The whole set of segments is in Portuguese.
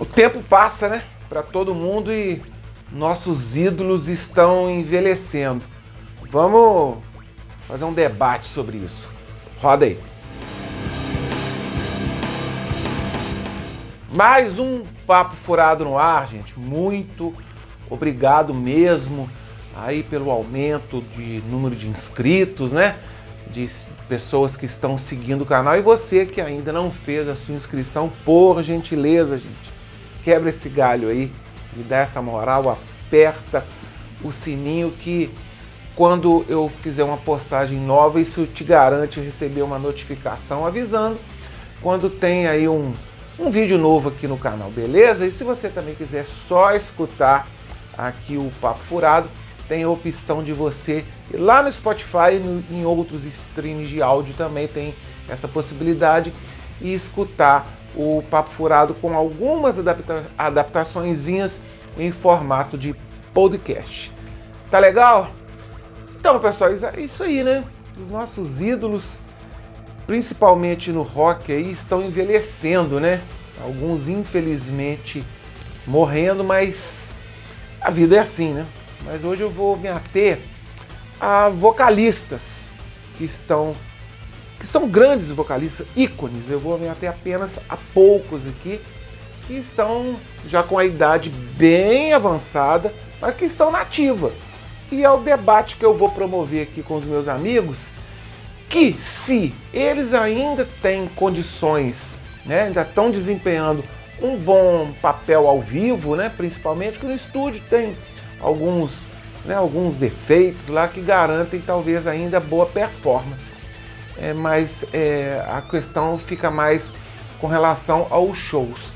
O tempo passa, né? Para todo mundo e nossos ídolos estão envelhecendo. Vamos fazer um debate sobre isso. Roda aí. Mais um papo furado no ar, gente. Muito obrigado mesmo aí pelo aumento de número de inscritos, né? De pessoas que estão seguindo o canal e você que ainda não fez a sua inscrição, por gentileza, gente, quebra esse galho aí e dá essa moral, aperta o sininho que quando eu fizer uma postagem nova, isso te garante receber uma notificação avisando quando tem aí um um vídeo novo aqui no canal, beleza? E se você também quiser só escutar aqui o Papo Furado, tem a opção de você ir lá no Spotify e em outros streams de áudio também tem essa possibilidade e escutar o Papo Furado com algumas adapta adaptaçõezinhas em formato de podcast. Tá legal? Então, pessoal, é isso aí, né? Os nossos ídolos principalmente no rock aí, estão envelhecendo, né? Alguns infelizmente morrendo, mas a vida é assim, né? Mas hoje eu vou me ater a vocalistas que estão que são grandes vocalistas, ícones. Eu vou ater apenas a poucos aqui que estão já com a idade bem avançada, mas que estão nativa. E é o debate que eu vou promover aqui com os meus amigos que se eles ainda têm condições, né, ainda estão desempenhando um bom papel ao vivo, né, principalmente que no estúdio tem alguns, né, alguns efeitos lá que garantem talvez ainda boa performance. É, mas é, a questão fica mais com relação aos shows.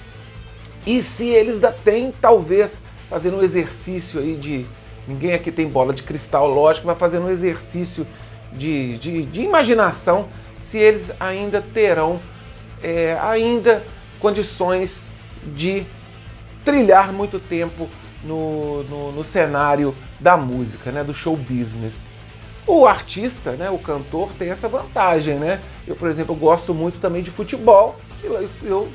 E se eles ainda têm, talvez, fazendo um exercício aí de. Ninguém aqui tem bola de cristal, lógico, vai fazendo um exercício de, de, de imaginação se eles ainda terão é, ainda condições de trilhar muito tempo no, no, no, cenário da música, né, do show business. O artista, né, o cantor, tem essa vantagem, né? Eu, por exemplo, gosto muito também de futebol e eu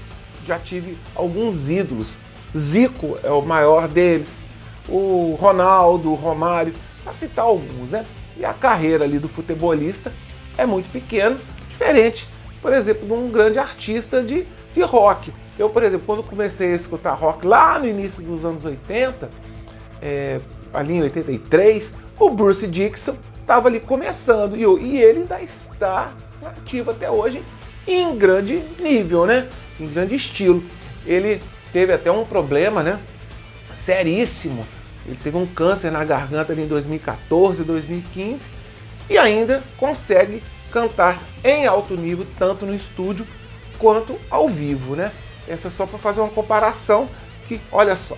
já tive alguns ídolos. Zico é o maior deles, o Ronaldo, o Romário, para citar alguns, né? E a carreira ali do futebolista é muito pequena, diferente, por exemplo, de um grande artista de, de rock. Eu, por exemplo, quando comecei a escutar rock lá no início dos anos 80, é, ali em 83, o Bruce Dixon estava ali começando e, e ele ainda está ativo até hoje em grande nível, né? Em grande estilo. Ele teve até um problema, né? Seríssimo ele teve um câncer na garganta em 2014, 2015 e ainda consegue cantar em alto nível, tanto no estúdio quanto ao vivo, né? Essa é só para fazer uma comparação que, olha só,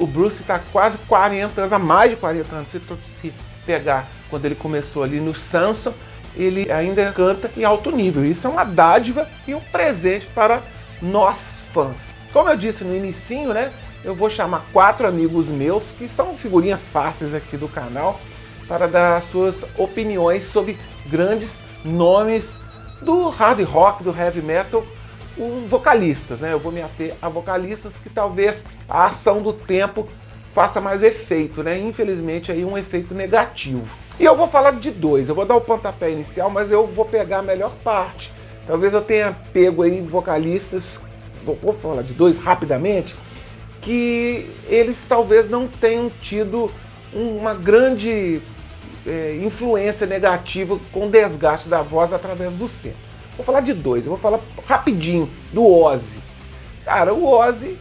o Bruce está quase 40 anos, há mais de 40 anos, se, se pegar quando ele começou ali no Samsung, ele ainda canta em alto nível. Isso é uma dádiva e um presente para nós fãs. Como eu disse no inicinho, né? eu vou chamar quatro amigos meus, que são figurinhas fáceis aqui do canal, para dar suas opiniões sobre grandes nomes do hard rock, do heavy metal, os vocalistas, né? Eu vou me ater a vocalistas que talvez a ação do tempo faça mais efeito, né? Infelizmente aí um efeito negativo. E eu vou falar de dois, eu vou dar o pontapé inicial, mas eu vou pegar a melhor parte. Talvez eu tenha pego aí vocalistas, vou, vou falar de dois rapidamente, que eles talvez não tenham tido uma grande é, influência negativa com desgaste da voz através dos tempos. Vou falar de dois, eu vou falar rapidinho do Ozzy. Cara, o Ozzy,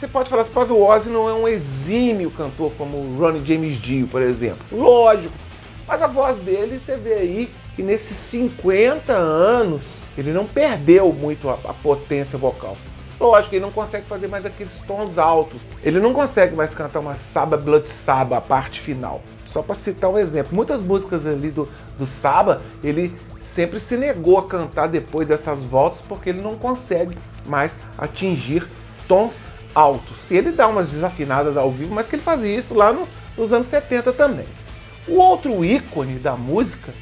você pode falar assim, mas o Ozzy não é um exímio cantor como o Ronnie James Dio, por exemplo. Lógico, mas a voz dele, você vê aí que nesses 50 anos ele não perdeu muito a, a potência vocal. Lógico, ele não consegue fazer mais aqueles tons altos. Ele não consegue mais cantar uma Saba Blood Saba, a parte final. Só para citar um exemplo, muitas músicas ali do, do Saba, ele sempre se negou a cantar depois dessas voltas porque ele não consegue mais atingir tons altos. Ele dá umas desafinadas ao vivo, mas que ele fazia isso lá no, nos anos 70 também. O outro ícone da música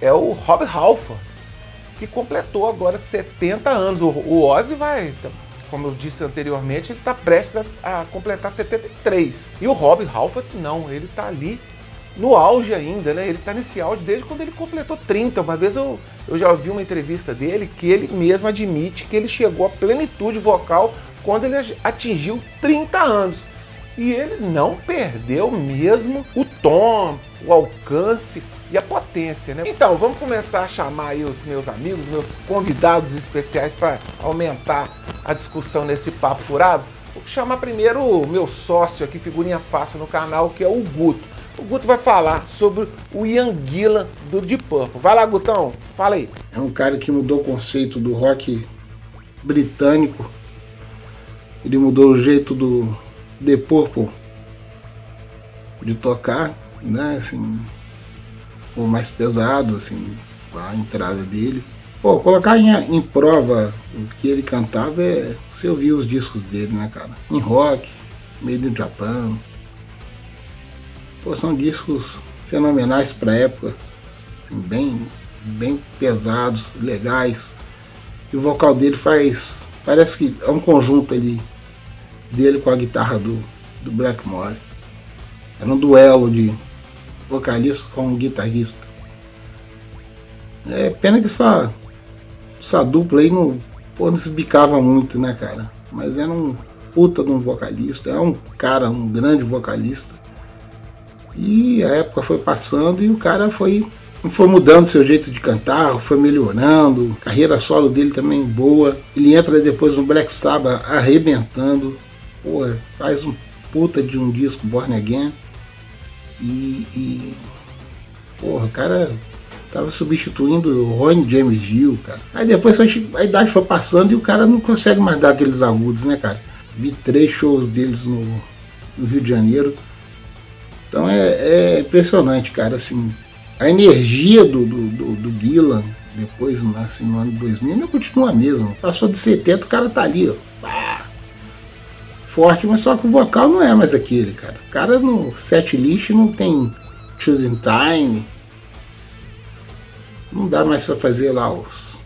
é o Rob Halford, que completou agora 70 anos. O, o Ozzy vai como eu disse anteriormente, ele está prestes a, a, completar 73. E o Rob Halford não, ele está ali no auge ainda, né? Ele está nesse auge desde quando ele completou 30. Uma vez eu, eu já ouvi uma entrevista dele que ele mesmo admite que ele chegou à plenitude vocal quando ele atingiu 30 anos. E ele não perdeu mesmo o tom, o alcance e a potência, né? Então, vamos começar a chamar aí os meus amigos, meus convidados especiais para aumentar a discussão nesse papo furado. Vou chamar primeiro o meu sócio aqui, figurinha fácil no canal, que é o Guto. O Guto vai falar sobre o Ian Gillan do Deep Purple. Vai lá, Gutão, fala aí. É um cara que mudou o conceito do rock britânico. Ele mudou o jeito do The Purple de tocar, né? Assim, o mais pesado, assim, a entrada dele. Pô, colocar em, em prova o que ele cantava é você ouvir os discos dele, né, cara? Em rock, Made in Japan, Pô, são discos fenomenais para época, assim, bem, bem pesados, legais. E o vocal dele faz. Parece que é um conjunto ali dele com a guitarra do, do Blackmore. Era um duelo de vocalista com um guitarrista. É pena que essa, essa dupla aí não, pô, não se bicava muito, né, cara? Mas era um puta de um vocalista, é um cara, um grande vocalista. E a época foi passando e o cara foi, foi mudando seu jeito de cantar, foi melhorando. Carreira solo dele também boa. Ele entra depois no Black Sabbath arrebentando. Pô, faz um puta de um disco Born Again. E, e porra, o cara tava substituindo o Ronnie James Dio, cara. Aí depois a idade foi passando e o cara não consegue mais dar aqueles agudos, né, cara? Vi três shows deles no, no Rio de Janeiro. Então é, é impressionante, cara, assim, a energia do, do, do, do Gillan, depois, assim, no ano 2000, ainda continua a mesma. Passou de 70, o cara tá ali, ó. Forte, mas só que o vocal não é mais aquele, cara. O cara no set list não tem choosing time. Não dá mais para fazer lá os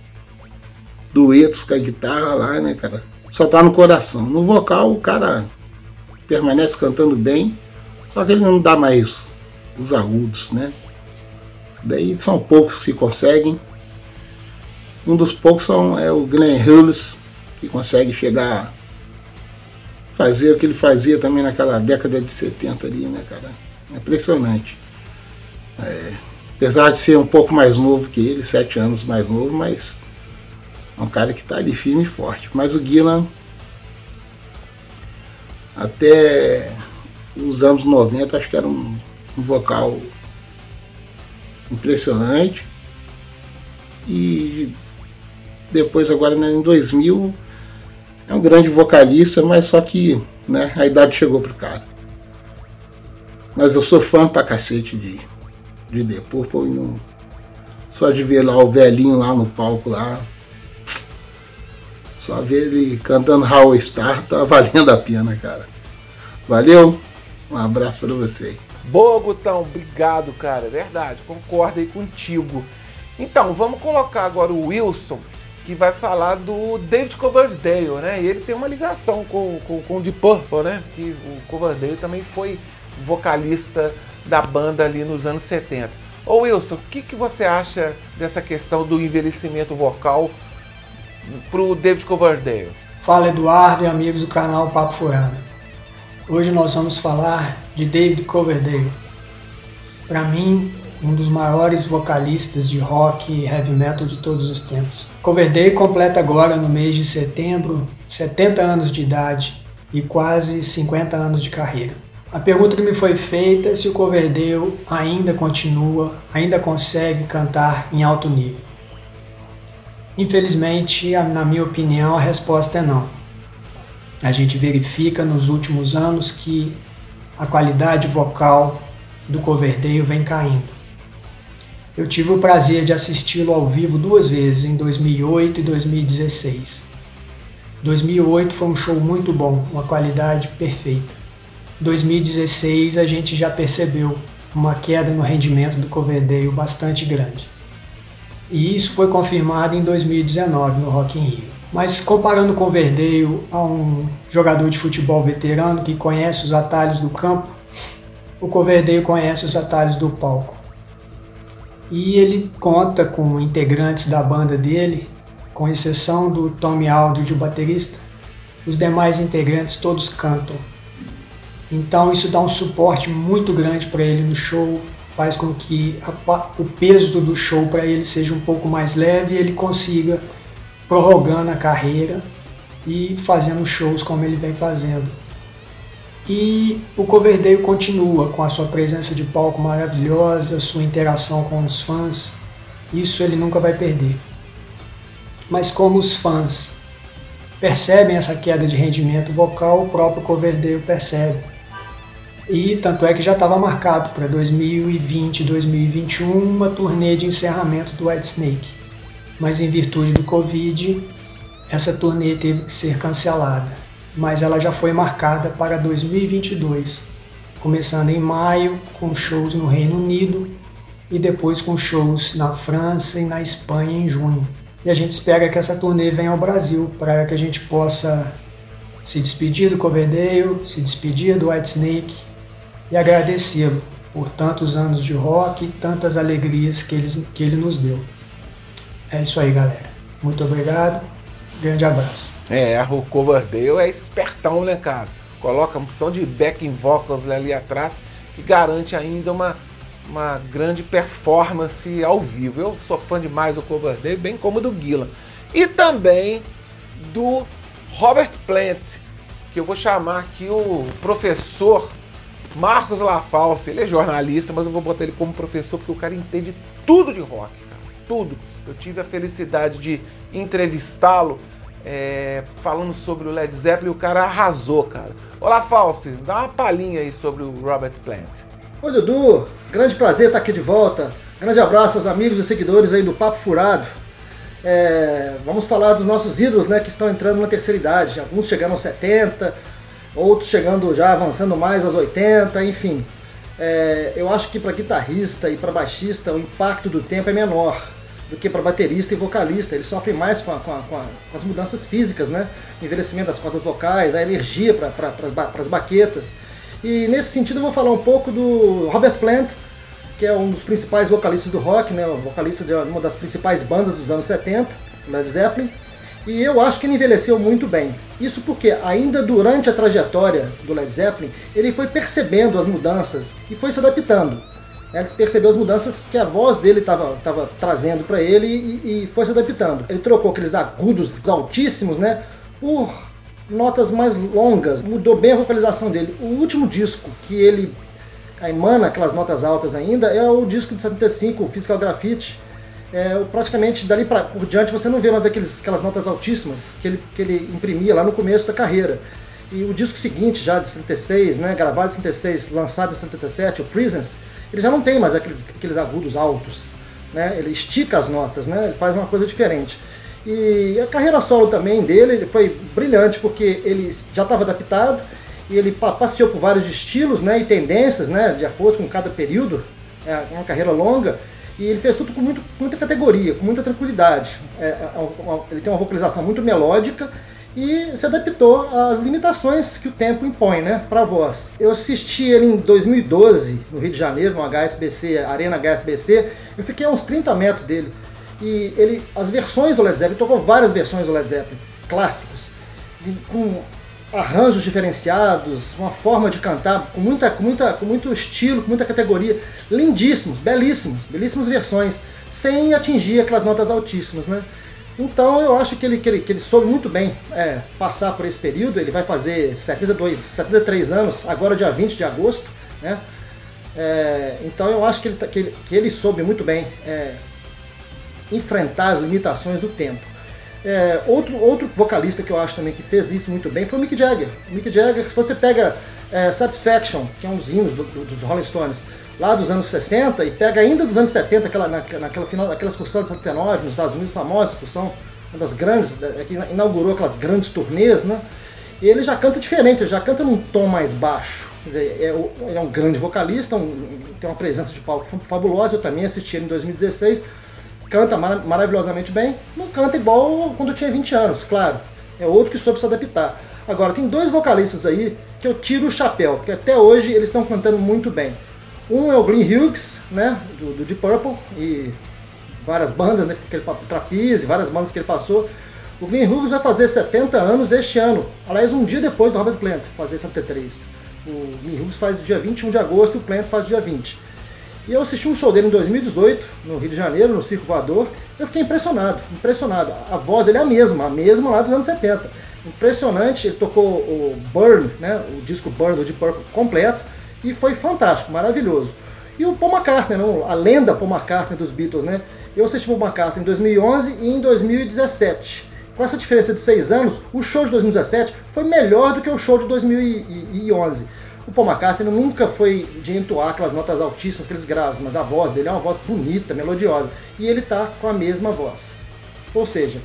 duetos com a guitarra lá, né, cara? Só tá no coração. No vocal, o cara permanece cantando bem, só que ele não dá mais os agudos, né? Daí são poucos que conseguem. Um dos poucos são, é o Glenn Hughes, que consegue chegar fazer o que ele fazia também naquela década de 70 ali, né, cara? É impressionante. É, apesar de ser um pouco mais novo que ele, sete anos mais novo, mas é um cara que está ali firme e forte. Mas o Gillan até nos anos 90, acho que era um, um vocal impressionante. E depois, agora né, em 2000, é um grande vocalista, mas só que né, a idade chegou pro cara. Mas eu sou fã pra cacete de, de The Purple e não, só de ver lá o velhinho lá no palco lá. Só ver ele cantando How Star tá valendo a pena, cara. Valeu! Um abraço para você. Boa, Gutão. Obrigado, cara. É verdade. Concordo aí contigo. Então, vamos colocar agora o Wilson, que vai falar do David Coverdale, né? E ele tem uma ligação com, com, com o Deep Purple, né? Que o Coverdale também foi vocalista da banda ali nos anos 70. Ô Wilson, o que, que você acha dessa questão do envelhecimento vocal pro David Coverdale? Fala Eduardo e amigos do canal Papo Furado. Hoje nós vamos falar de David Coverdale. Para mim, um dos maiores vocalistas de rock e heavy metal de todos os tempos. Coverdale completa agora no mês de setembro 70 anos de idade e quase 50 anos de carreira. A pergunta que me foi feita é se o Coverdale ainda continua, ainda consegue cantar em alto nível. Infelizmente, na minha opinião, a resposta é não a gente verifica nos últimos anos que a qualidade vocal do Coverdale vem caindo. Eu tive o prazer de assisti-lo ao vivo duas vezes, em 2008 e 2016. 2008 foi um show muito bom, uma qualidade perfeita. 2016 a gente já percebeu uma queda no rendimento do Coverdale bastante grande. E isso foi confirmado em 2019 no Rock in Rio. Mas comparando com o Verdeio a um jogador de futebol veterano que conhece os atalhos do campo, o Coverdeio conhece os atalhos do palco. E ele conta com integrantes da banda dele, com exceção do Tommy Aldridge, o baterista, os demais integrantes todos cantam. Então isso dá um suporte muito grande para ele no show, faz com que a, o peso do show para ele seja um pouco mais leve e ele consiga prorrogando a carreira e fazendo shows como ele vem fazendo. E o Coverdale continua com a sua presença de palco maravilhosa, sua interação com os fãs, isso ele nunca vai perder. Mas como os fãs percebem essa queda de rendimento vocal, o próprio Coverdale percebe. E tanto é que já estava marcado para 2020 e 2021 uma turnê de encerramento do White Snake. Mas em virtude do Covid, essa turnê teve que ser cancelada. Mas ela já foi marcada para 2022, começando em maio com shows no Reino Unido e depois com shows na França e na Espanha em junho. E a gente espera que essa turnê venha ao Brasil para que a gente possa se despedir do Coverdale, se despedir do White Snake e agradecê-lo por tantos anos de rock e tantas alegrias que ele, que ele nos deu. É isso aí, galera. Muito obrigado. Grande abraço. É, o Coverdale é espertão, né, cara? Coloca uma opção de backing vocals ali atrás que garante ainda uma uma grande performance ao vivo. Eu sou fã demais do Coverdale, bem como do Gillan. E também do Robert Plant, que eu vou chamar aqui o professor Marcos Lafalce. Ele é jornalista, mas eu vou botar ele como professor porque o cara entende tudo de rock, cara. Tudo. Eu tive a felicidade de entrevistá-lo é, falando sobre o Led Zeppelin o cara arrasou, cara. Olá, False, dá uma palhinha aí sobre o Robert Plant. Oi, Dudu. Grande prazer estar aqui de volta. Grande abraço aos amigos e seguidores aí do Papo Furado. É, vamos falar dos nossos ídolos, né, que estão entrando na terceira idade. Alguns chegando aos 70, outros chegando já avançando mais aos 80, enfim. É, eu acho que para guitarrista e para baixista o impacto do tempo é menor do que para baterista e vocalista. Eles sofrem mais com, a, com, a, com, as mudanças físicas, né? Envelhecimento das cordas vocais, a energia para as baquetas. E nesse sentido eu vou falar um pouco do Robert Plant, que é um dos principais vocalistas do rock, né, vocalista de uma das principais bandas dos anos 70, Led Zeppelin. E eu acho que ele envelheceu muito bem. Isso porque ainda durante a trajetória do Led Zeppelin, ele foi percebendo as mudanças e foi se adaptando. Ele percebeu as mudanças que a voz dele estava trazendo para ele e, e, foi se adaptando. Ele trocou aqueles agudos altíssimos, né, por notas mais longas, mudou bem a vocalização dele. O último disco que ele emana aquelas notas altas ainda é o disco de 75, o Physical Graffiti. É, praticamente dali pra, por diante você não vê mais aqueles, aquelas notas altíssimas que ele, que ele imprimia lá no começo da carreira. E o disco seguinte, já de 76, né, gravado em 76, lançado em 77, o Presence, ele já não tem mais aqueles, aqueles agudos altos. Né? Ele estica as notas, né? ele faz uma coisa diferente. E a carreira solo também dele foi brilhante, porque ele já estava adaptado e ele passeou por vários estilos né, e tendências, né, de acordo com cada período. É uma carreira longa. E ele fez tudo com muito, muita categoria, com muita tranquilidade. É, é, é ele tem uma vocalização muito melódica e se adaptou às limitações que o tempo impõe né, para voz. Eu assisti ele em 2012, no Rio de Janeiro, no HSBC, Arena HSBC. Eu fiquei a uns 30 metros dele. E ele, as versões do Led Zeppelin, tocou várias versões do Led Zeppelin, clássicos, com arranjos diferenciados, uma forma de cantar com, muita, com, muita, com muito estilo, com muita categoria, lindíssimos, belíssimos, belíssimas versões, sem atingir aquelas notas altíssimas, né? Então eu acho que ele, que ele, que ele soube muito bem é, passar por esse período, ele vai fazer 72, 73 anos, agora dia 20 de agosto, né? É, então eu acho que ele, tá, que ele, que ele soube muito bem é, enfrentar as limitações do tempo. É, outro, outro vocalista que eu acho também que fez isso muito bem foi o Mick Jagger. O Mick Jagger, se você pega é, Satisfaction, que é um dos hinos do, do, dos Rolling Stones, lá dos anos 60, e pega ainda dos anos 70, aquela, naquela, final, naquela excursão de 79, nos Estados Unidos, famosa excursão, uma das grandes, é, que inaugurou aquelas grandes turnês, né? E ele já canta diferente, ele já canta num tom mais baixo. Quer dizer, é, é um grande vocalista, um, tem uma presença de palco fabulosa. Eu também assisti ele em 2016 canta mar maravilhosamente bem, não canta igual quando eu tinha 20 anos, claro. É outro que soube se adaptar. Agora, tem dois vocalistas aí que eu tiro o chapéu, porque até hoje eles estão cantando muito bem. Um é o Glenn Hughes, né, do, do Deep Purple, e várias bandas, né, que ele, Trapeze, várias bandas que ele passou. O Glenn Hughes vai fazer 70 anos este ano, aliás, um dia depois do Robert Plant, fazer 73. O Glenn Hughes faz dia 21 de agosto e o Plant faz dia 20. E eu assisti um show dele em 2018, no Rio de Janeiro, no Circo Voador. Eu fiquei impressionado, impressionado. A voz dele é a mesma, a mesma lá dos anos 70. Impressionante, ele tocou o Burn, né, o disco Burn do Deep Purple completo, e foi fantástico, maravilhoso. E o Paul McCartney, não, a lenda Paul McCartney dos Beatles, né? Eu assisti Paul McCartney em 2011 e em 2017. Com essa diferença de seis anos, o show de 2017 foi melhor do que o show de 2011 o Paul McCartney nunca foi de entoar aquelas notas altíssimas, aqueles graves, mas a voz dele é uma voz bonita, melodiosa. E ele tá com a mesma voz. Ou seja,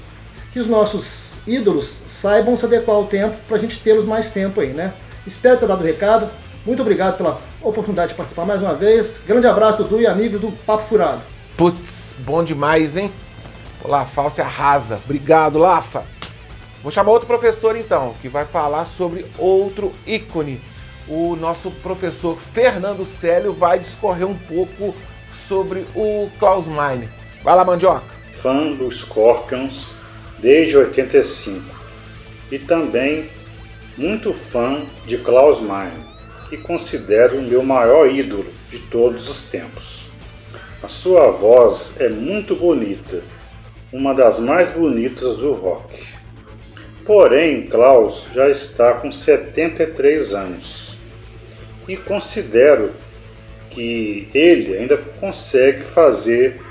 que os nossos ídolos saibam se adequar ao tempo para a gente tê-los mais tempo aí, né? Espero ter dado o recado. Muito obrigado pela oportunidade de participar mais uma vez. Grande abraço, Dudu e amigos do Papo Furado. Putz, bom demais, hein? Olá, False arrasa. Obrigado, Lafa. Vou chamar outro professor então, que vai falar sobre outro ícone o nosso professor Fernando Célio vai discorrer um pouco sobre o Klaus Meine. Vai lá, Mandioca. Fã do Scorpions desde 85 e também muito fã de Klaus Meine, considero o meu maior ídolo de todos os tempos. A sua voz é muito bonita, uma das mais bonitas do rock. Porém, Klaus já está com 73 anos e considero que ele ainda consegue fazer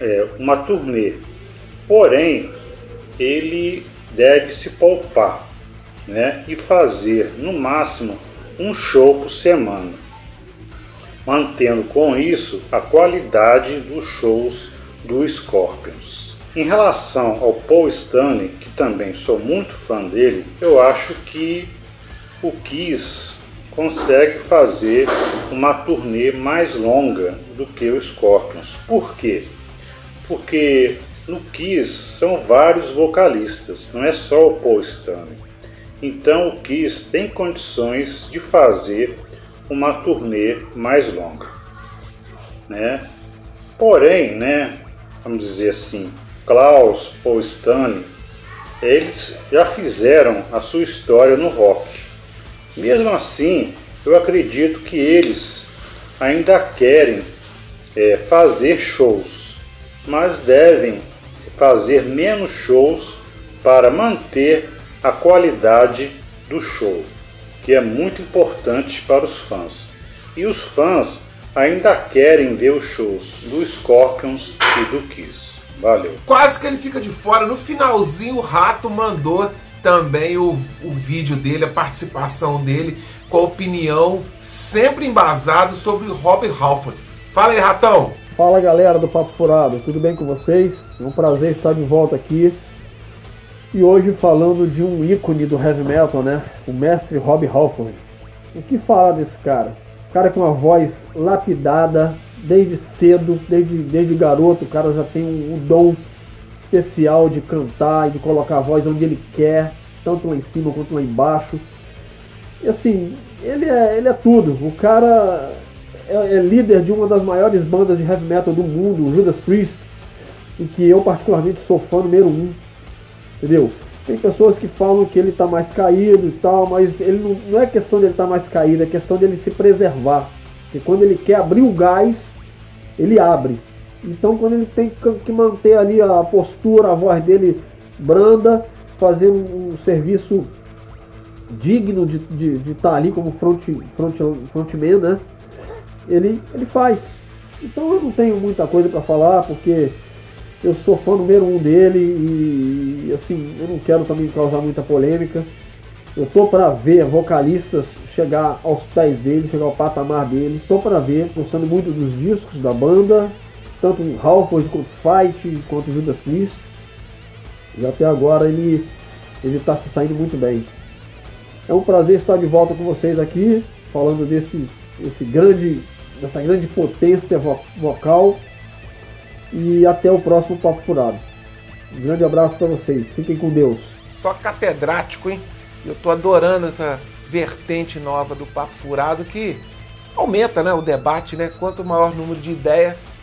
é, uma turnê. Porém, ele deve se poupar né, e fazer no máximo um show por semana, mantendo com isso a qualidade dos shows do Scorpions. Em relação ao Paul Stanley, que também sou muito fã dele, eu acho que o Kiss consegue fazer uma turnê mais longa do que o Scorpions. Por quê? Porque no Kiss são vários vocalistas, não é só o Paul Stanley. Então o Kiss tem condições de fazer uma turnê mais longa, né? Porém, né, vamos dizer assim, Klaus, Paul Stanley, eles já fizeram a sua história no rock mesmo assim, eu acredito que eles ainda querem é, fazer shows, mas devem fazer menos shows para manter a qualidade do show, que é muito importante para os fãs. E os fãs ainda querem ver os shows do Scorpions e do Kiss. Valeu. Quase que ele fica de fora. No finalzinho, o rato mandou também o, o vídeo dele, a participação dele, com a opinião sempre embasado sobre o Robert Halford. Fala aí, Ratão! Fala galera do Papo Furado, tudo bem com vocês? É um prazer estar de volta aqui. E hoje falando de um ícone do heavy metal, né? O mestre Rob Halford. O que falar desse cara? O cara com uma voz lapidada desde cedo, desde, desde garoto, o cara já tem um, um dom especial de cantar e de colocar a voz onde ele quer, tanto lá em cima quanto lá embaixo. E assim, ele é, ele é tudo. O cara é, é líder de uma das maiores bandas de heavy metal do mundo, o Judas Priest, em que eu particularmente sou fã número um. Entendeu? Tem pessoas que falam que ele está mais caído e tal, mas ele não, não é questão dele estar tá mais caído, é questão dele se preservar. Porque quando ele quer abrir o gás, ele abre. Então quando ele tem que manter ali a postura, a voz dele branda, fazer um, um serviço digno de estar de, de tá ali como front, front, frontman, né? Ele, ele faz. Então eu não tenho muita coisa para falar, porque eu sou fã número um dele e, e, assim, eu não quero também causar muita polêmica. Eu tô para ver vocalistas chegar aos pés dele, chegar ao patamar dele. Tô para ver, gostando muito dos discos da banda, tanto o Halford quanto Fight, quanto Judas Priest. E até agora ele ele está se saindo muito bem. É um prazer estar de volta com vocês aqui, falando desse, desse grande, dessa grande potência vo vocal. E até o próximo Papo Furado. Um grande abraço para vocês. Fiquem com Deus. Só catedrático, hein? Eu tô adorando essa vertente nova do Papo Furado que aumenta né, o debate, né? Quanto maior número de ideias,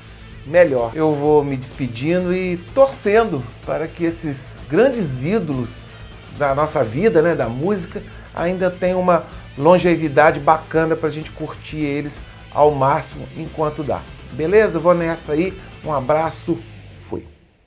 melhor. Eu vou me despedindo e torcendo para que esses grandes ídolos da nossa vida, né, da música, ainda tenham uma longevidade bacana para a gente curtir eles ao máximo enquanto dá. Beleza? Vou nessa aí. Um abraço